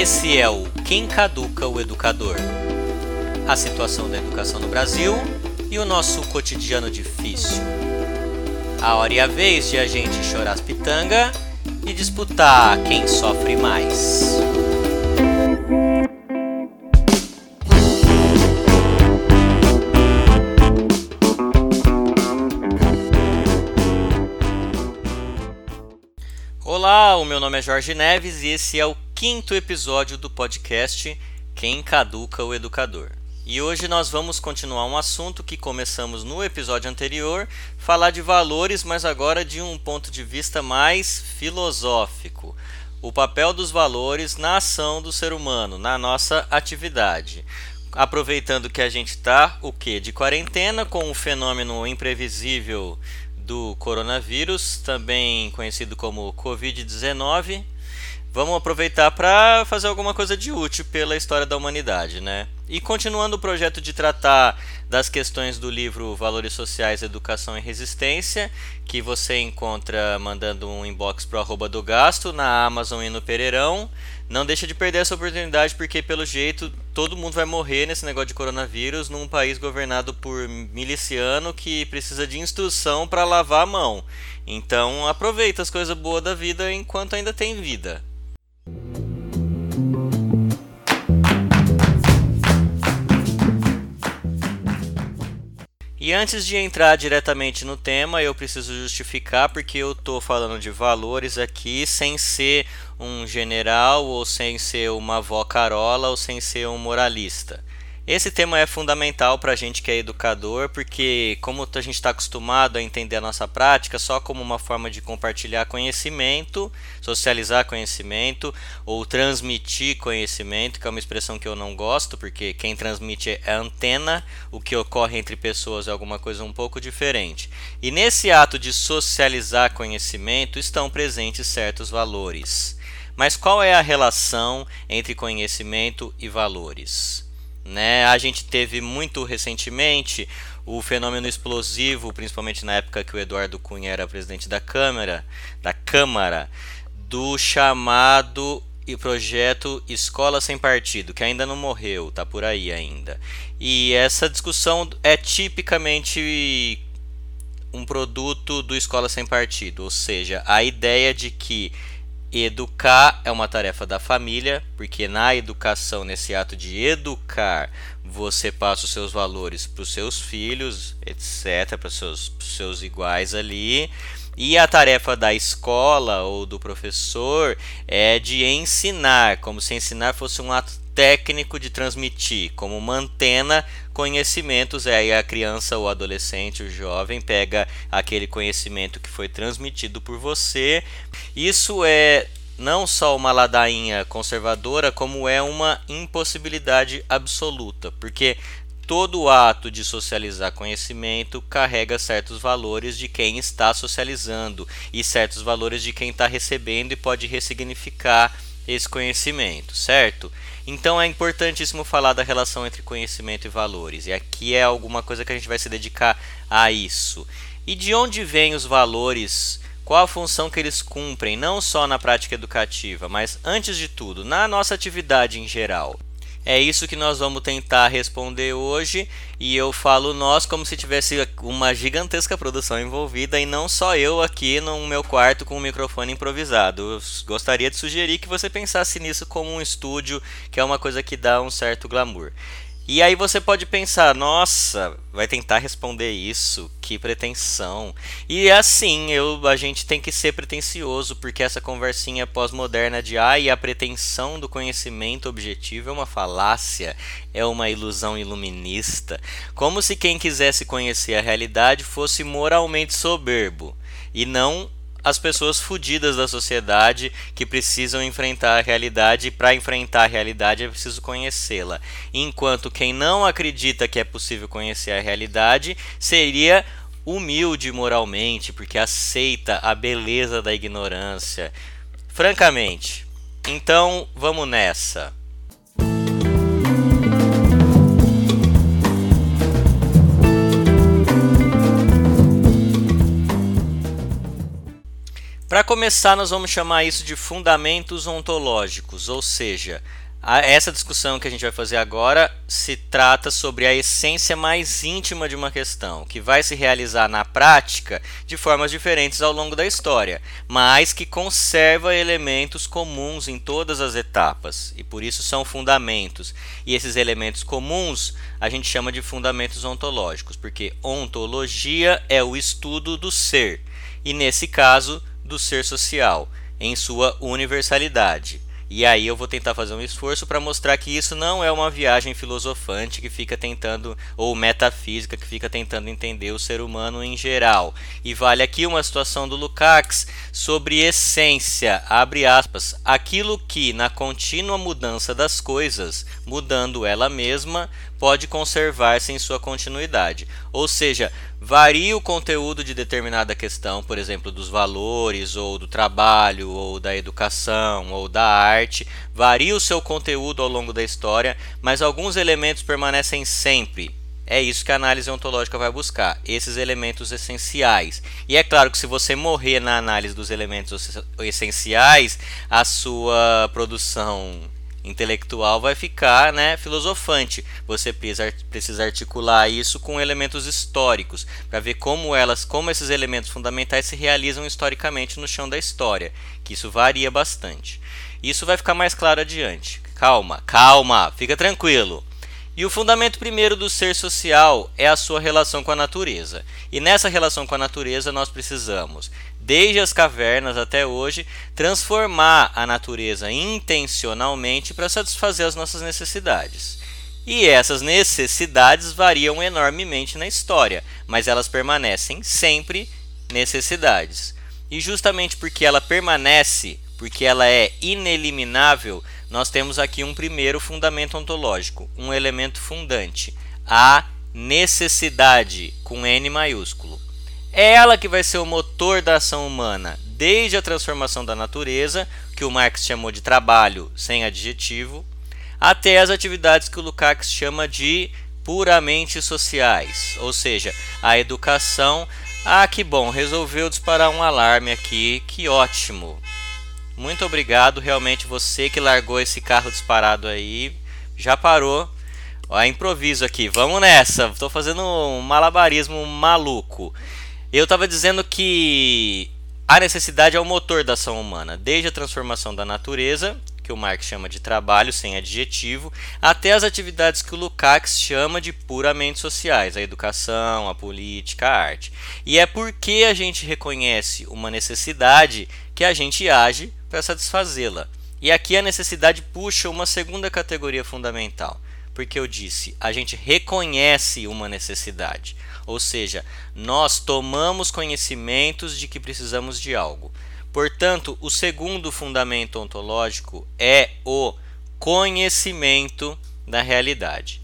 Esse é o Quem Caduca o Educador. A situação da educação no Brasil e o nosso cotidiano difícil. A hora e a vez de a gente chorar as pitanga e disputar quem sofre mais. Olá, o meu nome é Jorge Neves e esse é o quinto episódio do podcast Quem Caduca o Educador. E hoje nós vamos continuar um assunto que começamos no episódio anterior, falar de valores, mas agora de um ponto de vista mais filosófico. O papel dos valores na ação do ser humano, na nossa atividade. Aproveitando que a gente está o que de quarentena com o fenômeno imprevisível do coronavírus, também conhecido como Covid-19, vamos aproveitar para fazer alguma coisa de útil pela história da humanidade, né? E continuando o projeto de tratar das questões do livro Valores Sociais, Educação e Resistência, que você encontra mandando um inbox pro arroba do gasto na Amazon e no Pereirão. Não deixa de perder essa oportunidade, porque pelo jeito todo mundo vai morrer nesse negócio de coronavírus num país governado por miliciano que precisa de instrução para lavar a mão. Então aproveita as coisas boas da vida enquanto ainda tem vida. E antes de entrar diretamente no tema, eu preciso justificar porque eu estou falando de valores aqui sem ser um general ou sem ser uma avó carola ou sem ser um moralista. Esse tema é fundamental para a gente que é educador, porque como a gente está acostumado a entender a nossa prática só como uma forma de compartilhar conhecimento, socializar conhecimento ou transmitir conhecimento, que é uma expressão que eu não gosto, porque quem transmite é antena, o que ocorre entre pessoas é alguma coisa um pouco diferente. E nesse ato de socializar conhecimento estão presentes certos valores. Mas qual é a relação entre conhecimento e valores? Né? A gente teve muito recentemente o fenômeno explosivo, principalmente na época que o Eduardo Cunha era presidente da Câmara, da Câmara, do chamado e projeto Escola Sem Partido, que ainda não morreu, tá por aí ainda. E essa discussão é tipicamente um produto do Escola Sem Partido, ou seja, a ideia de que Educar é uma tarefa da família, porque na educação, nesse ato de educar, você passa os seus valores para os seus filhos, etc., para os seus, seus iguais ali. E a tarefa da escola ou do professor é de ensinar, como se ensinar fosse um ato técnico de transmitir, como uma antena, conhecimentos. É aí a criança, o adolescente, o jovem pega aquele conhecimento que foi transmitido por você. Isso é não só uma ladainha conservadora, como é uma impossibilidade absoluta, porque todo ato de socializar conhecimento carrega certos valores de quem está socializando e certos valores de quem está recebendo e pode ressignificar esse conhecimento, certo? Então é importantíssimo falar da relação entre conhecimento e valores. E aqui é alguma coisa que a gente vai se dedicar a isso. E de onde vêm os valores? Qual a função que eles cumprem, não só na prática educativa, mas antes de tudo, na nossa atividade em geral? É isso que nós vamos tentar responder hoje e eu falo nós como se tivesse uma gigantesca produção envolvida e não só eu aqui no meu quarto com o microfone improvisado. Eu gostaria de sugerir que você pensasse nisso como um estúdio, que é uma coisa que dá um certo glamour. E aí você pode pensar, nossa, vai tentar responder isso, que pretensão. E é assim, eu, a gente tem que ser pretencioso, porque essa conversinha pós-moderna de ah, e a pretensão do conhecimento objetivo é uma falácia, é uma ilusão iluminista, como se quem quisesse conhecer a realidade fosse moralmente soberbo e não as pessoas fodidas da sociedade que precisam enfrentar a realidade e para enfrentar a realidade é preciso conhecê-la. Enquanto quem não acredita que é possível conhecer a realidade seria humilde moralmente, porque aceita a beleza da ignorância. Francamente. Então, vamos nessa. Para começar, nós vamos chamar isso de fundamentos ontológicos, ou seja, essa discussão que a gente vai fazer agora se trata sobre a essência mais íntima de uma questão, que vai se realizar na prática de formas diferentes ao longo da história, mas que conserva elementos comuns em todas as etapas, e por isso são fundamentos. E esses elementos comuns a gente chama de fundamentos ontológicos, porque ontologia é o estudo do ser, e nesse caso, do ser social, em sua universalidade. E aí eu vou tentar fazer um esforço para mostrar que isso não é uma viagem filosofante que fica tentando ou metafísica que fica tentando entender o ser humano em geral. E vale aqui uma situação do Lukács sobre essência, abre aspas, aquilo que na contínua mudança das coisas, mudando ela mesma, pode conservar-se em sua continuidade. Ou seja, varia o conteúdo de determinada questão, por exemplo, dos valores, ou do trabalho, ou da educação, ou da arte, varia o seu conteúdo ao longo da história, mas alguns elementos permanecem sempre. É isso que a análise ontológica vai buscar, esses elementos essenciais. E é claro que se você morrer na análise dos elementos essenciais, a sua produção intelectual vai ficar né, filosofante. Você precisa, articular isso com elementos históricos para ver como elas, como esses elementos fundamentais se realizam historicamente no chão da história, que isso varia bastante. Isso vai ficar mais claro adiante. Calma, calma, fica tranquilo. E o fundamento primeiro do ser social é a sua relação com a natureza. E nessa relação com a natureza nós precisamos desde as cavernas até hoje, transformar a natureza intencionalmente para satisfazer as nossas necessidades. E essas necessidades variam enormemente na história, mas elas permanecem sempre necessidades. E justamente porque ela permanece, porque ela é ineliminável, nós temos aqui um primeiro fundamento ontológico, um elemento fundante, a necessidade com N maiúsculo. É ela que vai ser o motor da ação humana, desde a transformação da natureza, que o Marx chamou de trabalho sem adjetivo, até as atividades que o Lukács chama de puramente sociais, ou seja, a educação. Ah, que bom, resolveu disparar um alarme aqui, que ótimo. Muito obrigado, realmente você que largou esse carro disparado aí, já parou. Ó, improviso aqui, vamos nessa. Estou fazendo um malabarismo maluco. Eu estava dizendo que a necessidade é o motor da ação humana, desde a transformação da natureza, que o Marx chama de trabalho sem adjetivo, até as atividades que o Lukács chama de puramente sociais, a educação, a política, a arte. E é porque a gente reconhece uma necessidade que a gente age para satisfazê-la. E aqui a necessidade puxa uma segunda categoria fundamental, porque eu disse, a gente reconhece uma necessidade. Ou seja, nós tomamos conhecimentos de que precisamos de algo. Portanto, o segundo fundamento ontológico é o conhecimento da realidade.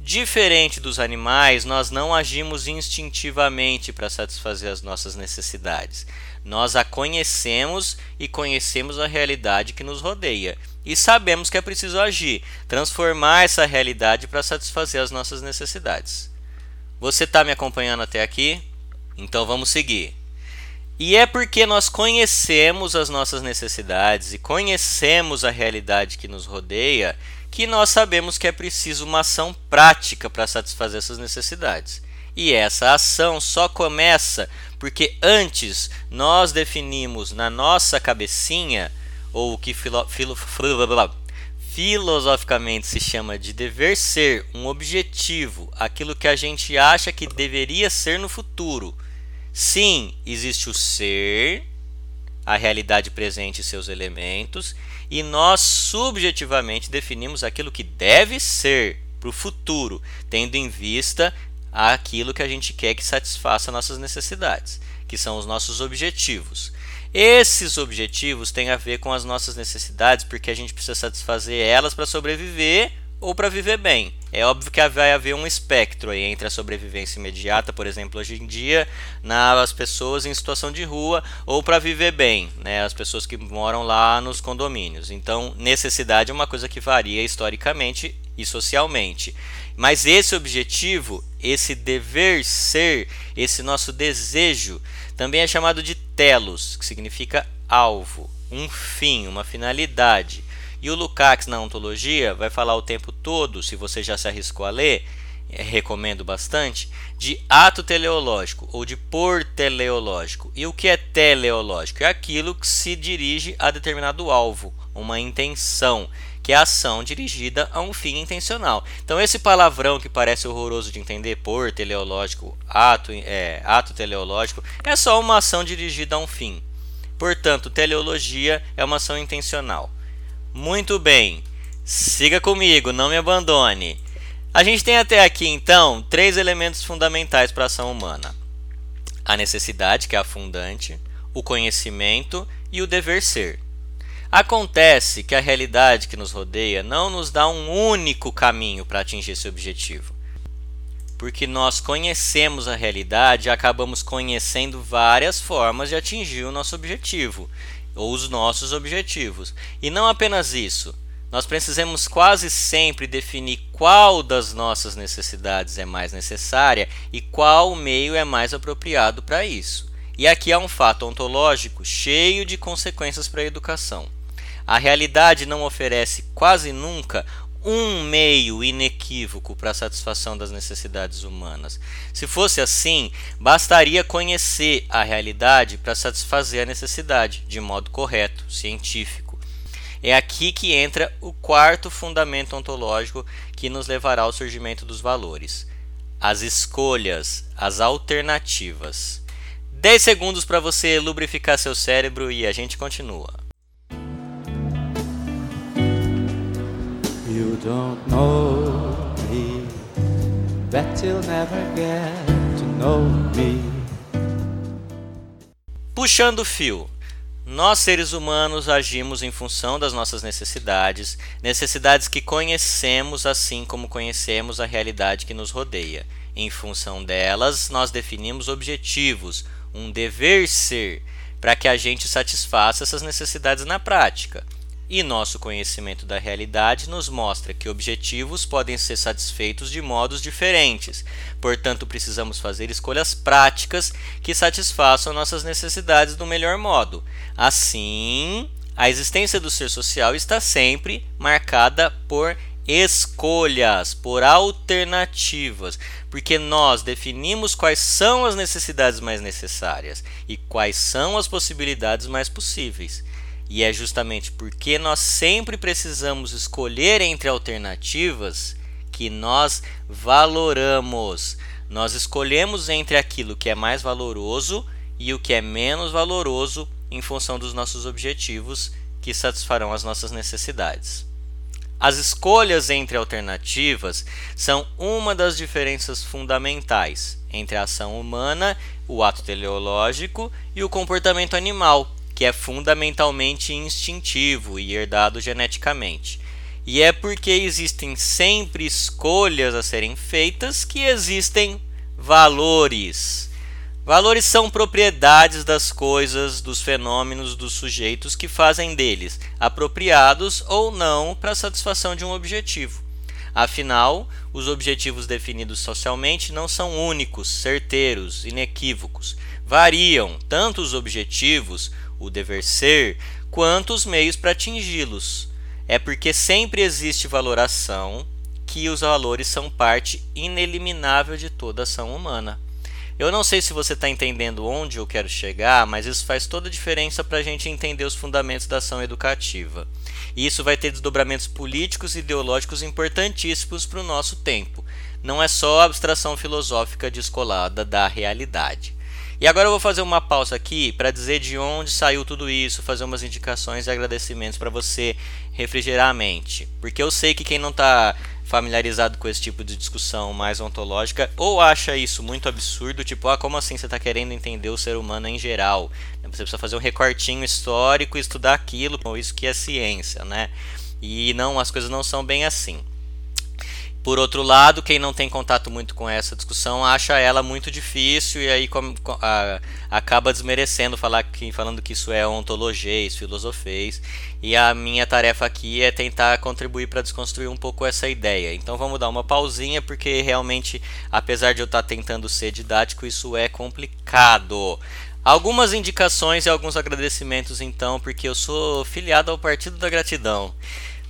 Diferente dos animais, nós não agimos instintivamente para satisfazer as nossas necessidades. Nós a conhecemos e conhecemos a realidade que nos rodeia. E sabemos que é preciso agir, transformar essa realidade para satisfazer as nossas necessidades. Você está me acompanhando até aqui? Então vamos seguir. E é porque nós conhecemos as nossas necessidades e conhecemos a realidade que nos rodeia que nós sabemos que é preciso uma ação prática para satisfazer essas necessidades. E essa ação só começa porque antes nós definimos na nossa cabecinha, ou o que filo, filo, filosoficamente se chama de dever ser, um objetivo, aquilo que a gente acha que deveria ser no futuro. Sim, existe o ser, a realidade presente e seus elementos, e nós subjetivamente definimos aquilo que deve ser para o futuro, tendo em vista aquilo que a gente quer que satisfaça nossas necessidades, que são os nossos objetivos. Esses objetivos têm a ver com as nossas necessidades, porque a gente precisa satisfazer elas para sobreviver ou para viver bem. É óbvio que vai haver um espectro aí entre a sobrevivência imediata, por exemplo, hoje em dia, nas pessoas em situação de rua, ou para viver bem, né, as pessoas que moram lá nos condomínios. Então, necessidade é uma coisa que varia historicamente e socialmente. Mas esse objetivo, esse dever ser, esse nosso desejo, também é chamado de telos, que significa alvo, um fim, uma finalidade. E o Lukács na ontologia vai falar o tempo todo, se você já se arriscou a ler, é, recomendo bastante, de ato teleológico ou de por teleológico. E o que é teleológico? É aquilo que se dirige a determinado alvo, uma intenção, que é a ação dirigida a um fim intencional. Então esse palavrão que parece horroroso de entender, por teleológico, ato, é, ato teleológico, é só uma ação dirigida a um fim. Portanto, teleologia é uma ação intencional. Muito bem, siga comigo, não me abandone. A gente tem até aqui então três elementos fundamentais para a ação humana: a necessidade, que é a fundante, o conhecimento e o dever ser. Acontece que a realidade que nos rodeia não nos dá um único caminho para atingir esse objetivo. Porque nós conhecemos a realidade e acabamos conhecendo várias formas de atingir o nosso objetivo ou os nossos objetivos. E não apenas isso, nós precisamos quase sempre definir qual das nossas necessidades é mais necessária e qual meio é mais apropriado para isso. E aqui há um fato ontológico cheio de consequências para a educação. A realidade não oferece quase nunca um meio inequívoco para a satisfação das necessidades humanas. Se fosse assim, bastaria conhecer a realidade para satisfazer a necessidade de modo correto, científico. É aqui que entra o quarto fundamento ontológico que nos levará ao surgimento dos valores: as escolhas, as alternativas. 10 segundos para você lubrificar seu cérebro e a gente continua. You don't know me, bet you'll never get to know me. Puxando o fio. Nós, seres humanos, agimos em função das nossas necessidades, necessidades que conhecemos assim como conhecemos a realidade que nos rodeia. Em função delas, nós definimos objetivos, um dever ser, para que a gente satisfaça essas necessidades na prática. E nosso conhecimento da realidade nos mostra que objetivos podem ser satisfeitos de modos diferentes. Portanto, precisamos fazer escolhas práticas que satisfaçam nossas necessidades do melhor modo. Assim, a existência do ser social está sempre marcada por escolhas, por alternativas, porque nós definimos quais são as necessidades mais necessárias e quais são as possibilidades mais possíveis. E é justamente porque nós sempre precisamos escolher entre alternativas que nós valoramos. Nós escolhemos entre aquilo que é mais valoroso e o que é menos valoroso em função dos nossos objetivos que satisfarão as nossas necessidades. As escolhas entre alternativas são uma das diferenças fundamentais entre a ação humana, o ato teleológico e o comportamento animal, que é fundamentalmente instintivo e herdado geneticamente. E é porque existem sempre escolhas a serem feitas que existem valores. Valores são propriedades das coisas, dos fenômenos, dos sujeitos que fazem deles apropriados ou não para a satisfação de um objetivo. Afinal, os objetivos definidos socialmente não são únicos, certeiros, inequívocos. Variam tanto os objetivos o dever ser, quanto os meios para atingi-los. É porque sempre existe valoração que os valores são parte ineliminável de toda ação humana. Eu não sei se você está entendendo onde eu quero chegar, mas isso faz toda a diferença para a gente entender os fundamentos da ação educativa. E isso vai ter desdobramentos políticos e ideológicos importantíssimos para o nosso tempo. Não é só abstração filosófica descolada da realidade. E agora eu vou fazer uma pausa aqui para dizer de onde saiu tudo isso, fazer umas indicações e agradecimentos para você refrigerar a mente. Porque eu sei que quem não está familiarizado com esse tipo de discussão mais ontológica ou acha isso muito absurdo, tipo, ah, como assim você está querendo entender o ser humano em geral? Você precisa fazer um recortinho histórico e estudar aquilo, ou isso que é ciência, né? E não, as coisas não são bem assim. Por outro lado, quem não tem contato muito com essa discussão acha ela muito difícil e aí com, com, a, acaba desmerecendo falar que, falando que isso é ontologês, filosofês. E a minha tarefa aqui é tentar contribuir para desconstruir um pouco essa ideia. Então vamos dar uma pausinha porque realmente, apesar de eu estar tentando ser didático, isso é complicado. Algumas indicações e alguns agradecimentos então, porque eu sou filiado ao Partido da Gratidão.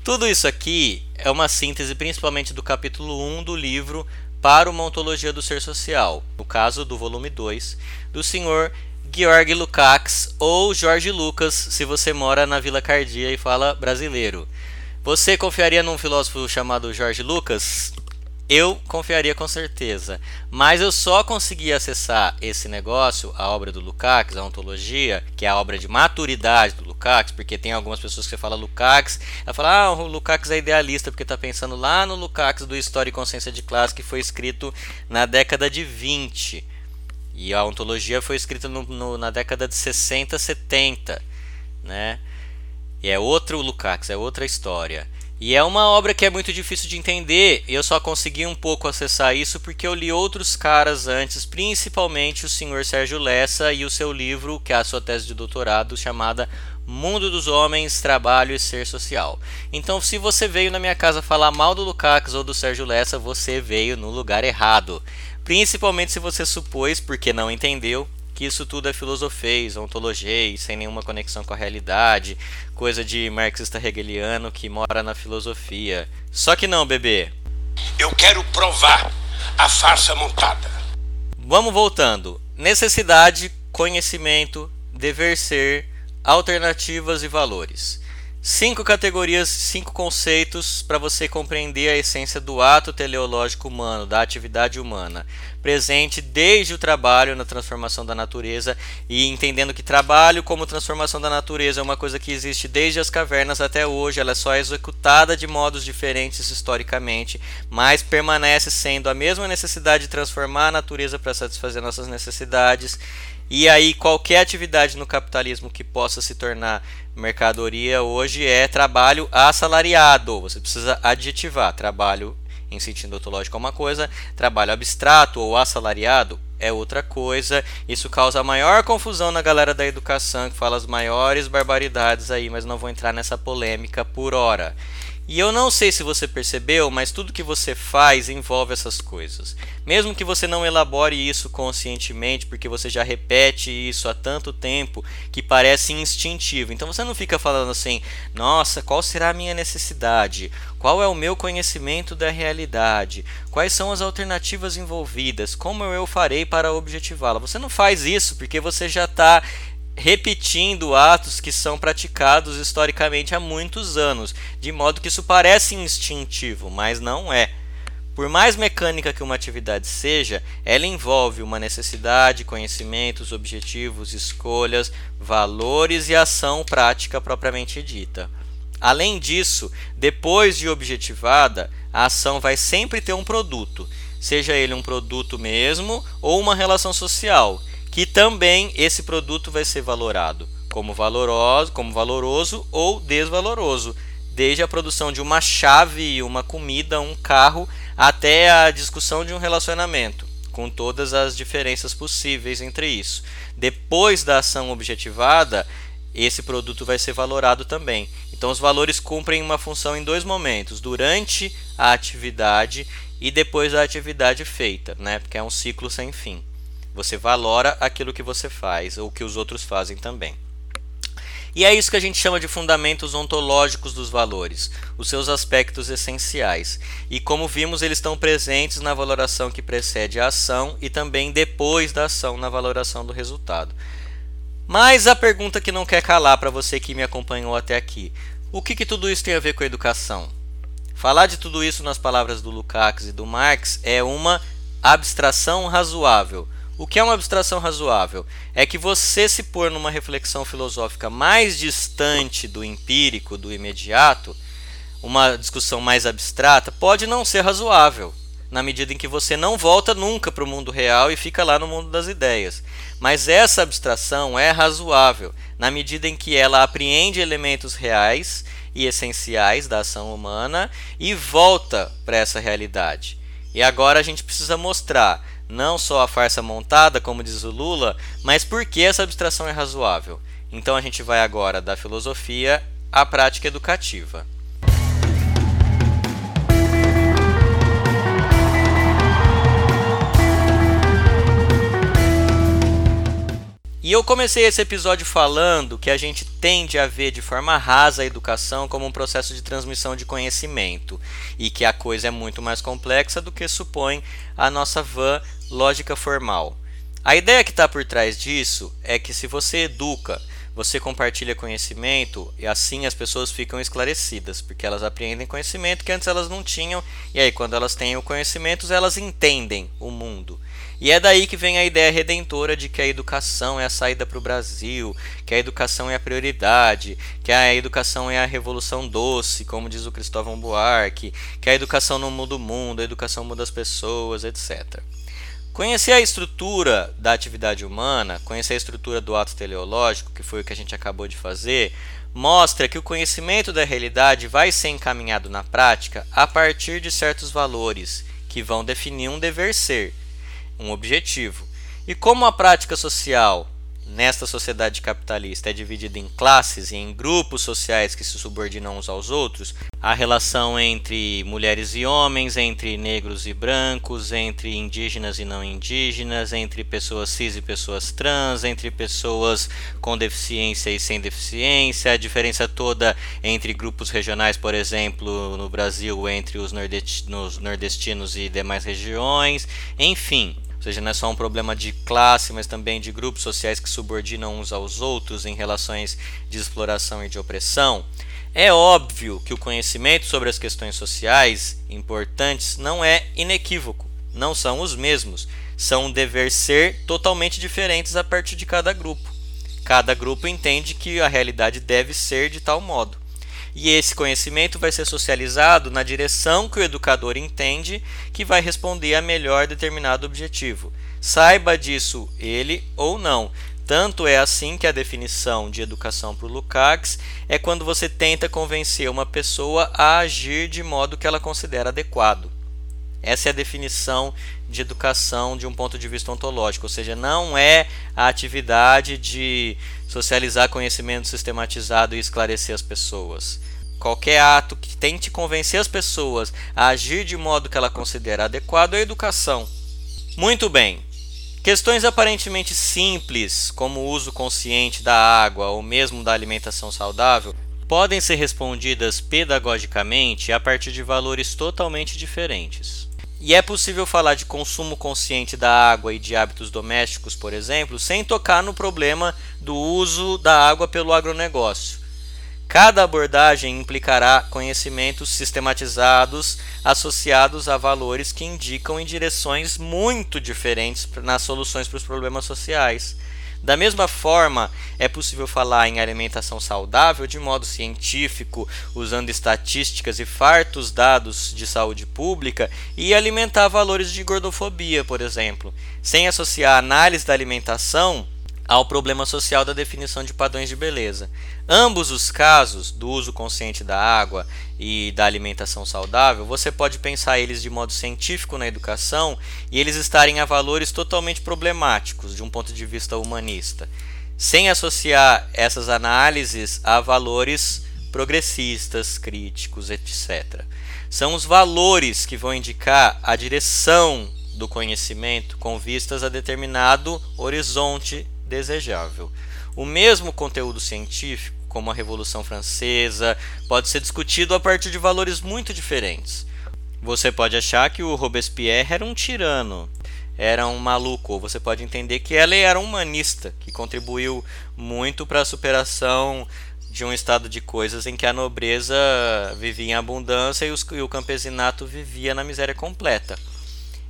Tudo isso aqui é uma síntese principalmente do capítulo 1 do livro Para uma Ontologia do Ser Social, no caso do volume 2, do senhor Georg Lukács ou Jorge Lucas, se você mora na Vila Cardia e fala brasileiro. Você confiaria num filósofo chamado Jorge Lucas? Eu confiaria com certeza. Mas eu só consegui acessar esse negócio, a obra do Lukács, a ontologia, que é a obra de maturidade do Lukács, porque tem algumas pessoas que você fala Lukács, ela fala, ah, o Lukács é idealista, porque está pensando lá no Lukács do História e Consciência de Classe, que foi escrito na década de 20. E a ontologia foi escrita no, no, na década de 60, 70, né? E é outro Lukács, é outra história. E é uma obra que é muito difícil de entender. Eu só consegui um pouco acessar isso porque eu li outros caras antes, principalmente o senhor Sérgio Lessa e o seu livro, que é a sua tese de doutorado, chamada Mundo dos Homens, Trabalho e Ser Social. Então, se você veio na minha casa falar mal do Lukács ou do Sérgio Lessa, você veio no lugar errado. Principalmente se você supôs, porque não entendeu, que isso tudo é filosofês, ontologia, sem nenhuma conexão com a realidade, coisa de marxista hegeliano que mora na filosofia. Só que não, bebê. Eu quero provar a farsa montada. Vamos voltando. Necessidade, conhecimento, dever ser, alternativas e valores. Cinco categorias, cinco conceitos para você compreender a essência do ato teleológico humano, da atividade humana, presente desde o trabalho na transformação da natureza e entendendo que trabalho como transformação da natureza é uma coisa que existe desde as cavernas até hoje, ela é só executada de modos diferentes historicamente, mas permanece sendo a mesma necessidade de transformar a natureza para satisfazer nossas necessidades. E aí qualquer atividade no capitalismo que possa se tornar mercadoria hoje é trabalho assalariado. Você precisa adjetivar trabalho em sentido ontológico é uma coisa, trabalho abstrato ou assalariado é outra coisa. Isso causa maior confusão na galera da educação que fala as maiores barbaridades aí, mas não vou entrar nessa polêmica por hora. E eu não sei se você percebeu, mas tudo que você faz envolve essas coisas. Mesmo que você não elabore isso conscientemente, porque você já repete isso há tanto tempo que parece instintivo. Então você não fica falando assim: "Nossa, qual será a minha necessidade? Qual é o meu conhecimento da realidade? Quais são as alternativas envolvidas? Como eu farei para objetivá-la?". Você não faz isso porque você já está repetindo atos que são praticados historicamente há muitos anos, de modo que isso parece instintivo, mas não é. Por mais mecânica que uma atividade seja, ela envolve uma necessidade, conhecimentos, objetivos, escolhas, valores e ação prática propriamente dita. Além disso, depois de objetivada, a ação vai sempre ter um produto, seja ele um produto mesmo ou uma relação social, que também esse produto vai ser valorado como valoroso, como valoroso ou desvaloroso, desde a produção de uma chave, uma comida, um carro, até a discussão de um relacionamento, com todas as diferenças possíveis entre isso. Depois da ação objetivada, esse produto vai ser valorado também. Então, os valores cumprem uma função em dois momentos: durante a atividade e depois da atividade feita, né? porque é um ciclo sem fim. Você valora aquilo que você faz ou que os outros fazem também. E é isso que a gente chama de fundamentos ontológicos dos valores, os seus aspectos essenciais. E como vimos, eles estão presentes na valoração que precede a ação e também depois da ação na valoração do resultado. Mas a pergunta que não quer calar para você que me acompanhou até aqui: o que, que tudo isso tem a ver com a educação? Falar de tudo isso nas palavras do Lukács e do Marx é uma abstração razoável o que é uma abstração razoável? É que você se pôr numa reflexão filosófica mais distante do empírico, do imediato, uma discussão mais abstrata, pode não ser razoável, na medida em que você não volta nunca para o mundo real e fica lá no mundo das ideias. Mas essa abstração é razoável, na medida em que ela apreende elementos reais e essenciais da ação humana e volta para essa realidade. E agora a gente precisa mostrar não só a farsa montada, como diz o Lula, mas por que essa abstração é razoável. Então a gente vai agora da filosofia à prática educativa. E eu comecei esse episódio falando que a gente tende a ver de forma rasa a educação como um processo de transmissão de conhecimento e que a coisa é muito mais complexa do que supõe a nossa vã lógica formal. A ideia que está por trás disso é que se você educa, você compartilha conhecimento e assim as pessoas ficam esclarecidas, porque elas apreendem conhecimento que antes elas não tinham, e aí quando elas têm o conhecimento, elas entendem o mundo. E é daí que vem a ideia redentora de que a educação é a saída para o Brasil, que a educação é a prioridade, que a educação é a revolução doce, como diz o Cristóvão Buarque, que a educação não muda o mundo, a educação muda as pessoas, etc. Conhecer a estrutura da atividade humana, conhecer a estrutura do ato teleológico, que foi o que a gente acabou de fazer, mostra que o conhecimento da realidade vai ser encaminhado na prática a partir de certos valores que vão definir um dever ser um objetivo. E como a prática social nesta sociedade capitalista é dividida em classes e em grupos sociais que se subordinam uns aos outros, a relação entre mulheres e homens, entre negros e brancos, entre indígenas e não indígenas, entre pessoas cis e pessoas trans, entre pessoas com deficiência e sem deficiência, a diferença toda entre grupos regionais, por exemplo, no Brasil, entre os nordestinos e demais regiões, enfim seja, não é só um problema de classe, mas também de grupos sociais que subordinam uns aos outros em relações de exploração e de opressão. É óbvio que o conhecimento sobre as questões sociais importantes não é inequívoco, não são os mesmos, são um dever ser totalmente diferentes a partir de cada grupo. Cada grupo entende que a realidade deve ser de tal modo e esse conhecimento vai ser socializado na direção que o educador entende que vai responder a melhor determinado objetivo. Saiba disso ele ou não. Tanto é assim que a definição de educação para o Lukács é quando você tenta convencer uma pessoa a agir de modo que ela considera adequado. Essa é a definição de educação de um ponto de vista ontológico, ou seja, não é a atividade de socializar conhecimento sistematizado e esclarecer as pessoas. Qualquer ato que tente convencer as pessoas a agir de modo que ela considera adequado é educação. Muito bem. Questões aparentemente simples, como o uso consciente da água ou mesmo da alimentação saudável, podem ser respondidas pedagogicamente a partir de valores totalmente diferentes. E é possível falar de consumo consciente da água e de hábitos domésticos, por exemplo, sem tocar no problema do uso da água pelo agronegócio. Cada abordagem implicará conhecimentos sistematizados associados a valores que indicam em direções muito diferentes nas soluções para os problemas sociais. Da mesma forma, é possível falar em alimentação saudável de modo científico, usando estatísticas e fartos dados de saúde pública, e alimentar valores de gordofobia, por exemplo, sem associar a análise da alimentação ao problema social da definição de padrões de beleza. Ambos os casos, do uso consciente da água e da alimentação saudável, você pode pensar eles de modo científico na educação e eles estarem a valores totalmente problemáticos de um ponto de vista humanista, sem associar essas análises a valores progressistas, críticos, etc. São os valores que vão indicar a direção do conhecimento com vistas a determinado horizonte desejável. O mesmo conteúdo científico, como a Revolução Francesa, pode ser discutido a partir de valores muito diferentes. Você pode achar que o Robespierre era um tirano, era um maluco, ou você pode entender que ela era um humanista, que contribuiu muito para a superação de um estado de coisas em que a nobreza vivia em abundância e, os, e o campesinato vivia na miséria completa.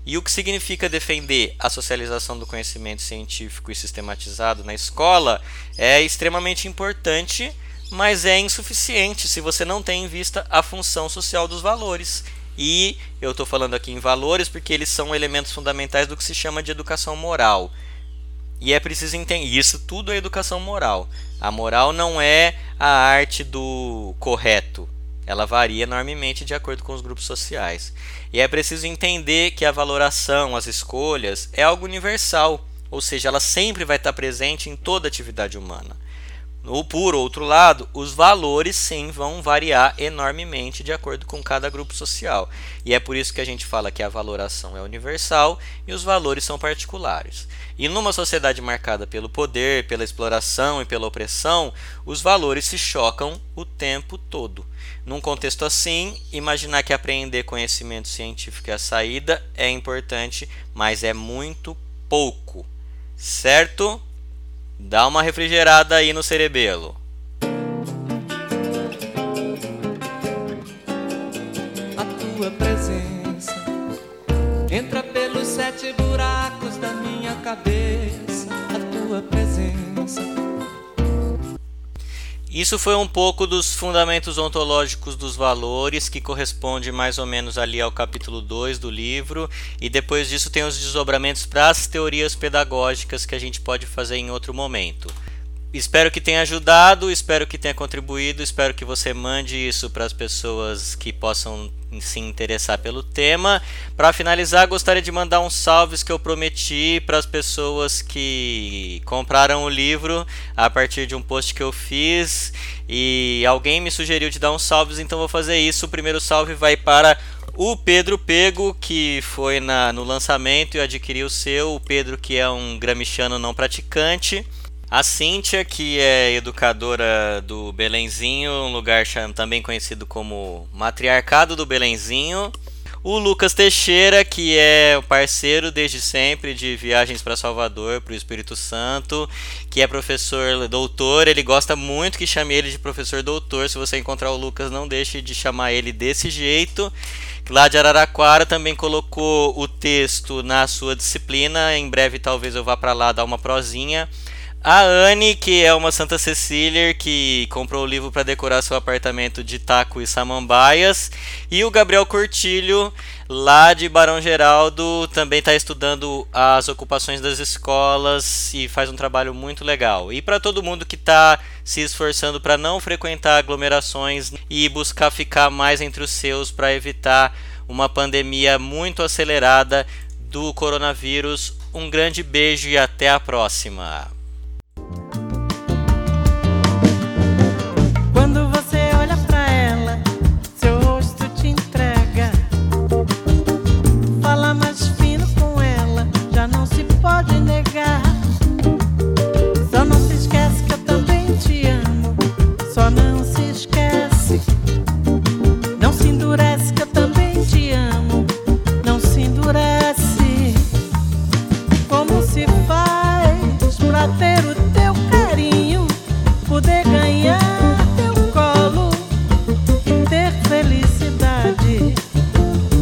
E o que significa defender a socialização do conhecimento científico e sistematizado na escola é extremamente importante, mas é insuficiente se você não tem em vista a função social dos valores. E eu estou falando aqui em valores porque eles são elementos fundamentais do que se chama de educação moral. E é preciso entender, isso tudo é educação moral. A moral não é a arte do correto, ela varia enormemente de acordo com os grupos sociais. E é preciso entender que a valoração, as escolhas, é algo universal, ou seja, ela sempre vai estar presente em toda atividade humana. Ou por outro lado, os valores sim vão variar enormemente de acordo com cada grupo social. E é por isso que a gente fala que a valoração é universal e os valores são particulares. E numa sociedade marcada pelo poder, pela exploração e pela opressão, os valores se chocam o tempo todo. Num contexto assim, imaginar que aprender conhecimento científico é a saída é importante, mas é muito pouco. Certo? Dá uma refrigerada aí no cerebelo. A tua presença entra pelos sete buracos da minha cabeça. A tua presença isso foi um pouco dos fundamentos ontológicos dos valores, que corresponde mais ou menos ali ao capítulo 2 do livro, e depois disso tem os desdobramentos para as teorias pedagógicas que a gente pode fazer em outro momento. Espero que tenha ajudado, espero que tenha contribuído, espero que você mande isso para as pessoas que possam se interessar pelo tema. Para finalizar, gostaria de mandar uns salves que eu prometi para as pessoas que compraram o livro a partir de um post que eu fiz e alguém me sugeriu de dar uns salves, então vou fazer isso. O primeiro salve vai para o Pedro Pego, que foi na, no lançamento e adquiriu o seu. O Pedro, que é um gramichano não praticante. A Cíntia, que é educadora do Belenzinho, um lugar também conhecido como Matriarcado do Belenzinho. O Lucas Teixeira, que é o parceiro desde sempre de viagens para Salvador, para o Espírito Santo, que é professor doutor. Ele gosta muito que chame ele de professor doutor. Se você encontrar o Lucas, não deixe de chamar ele desse jeito. Lá de Araraquara também colocou o texto na sua disciplina. Em breve, talvez eu vá para lá dar uma prosinha. A Anne, que é uma Santa Cecília que comprou o livro para decorar seu apartamento de taco e samambaias. E o Gabriel Cortilho, lá de Barão Geraldo, também está estudando as ocupações das escolas e faz um trabalho muito legal. E para todo mundo que está se esforçando para não frequentar aglomerações e buscar ficar mais entre os seus para evitar uma pandemia muito acelerada do coronavírus. Um grande beijo e até a próxima!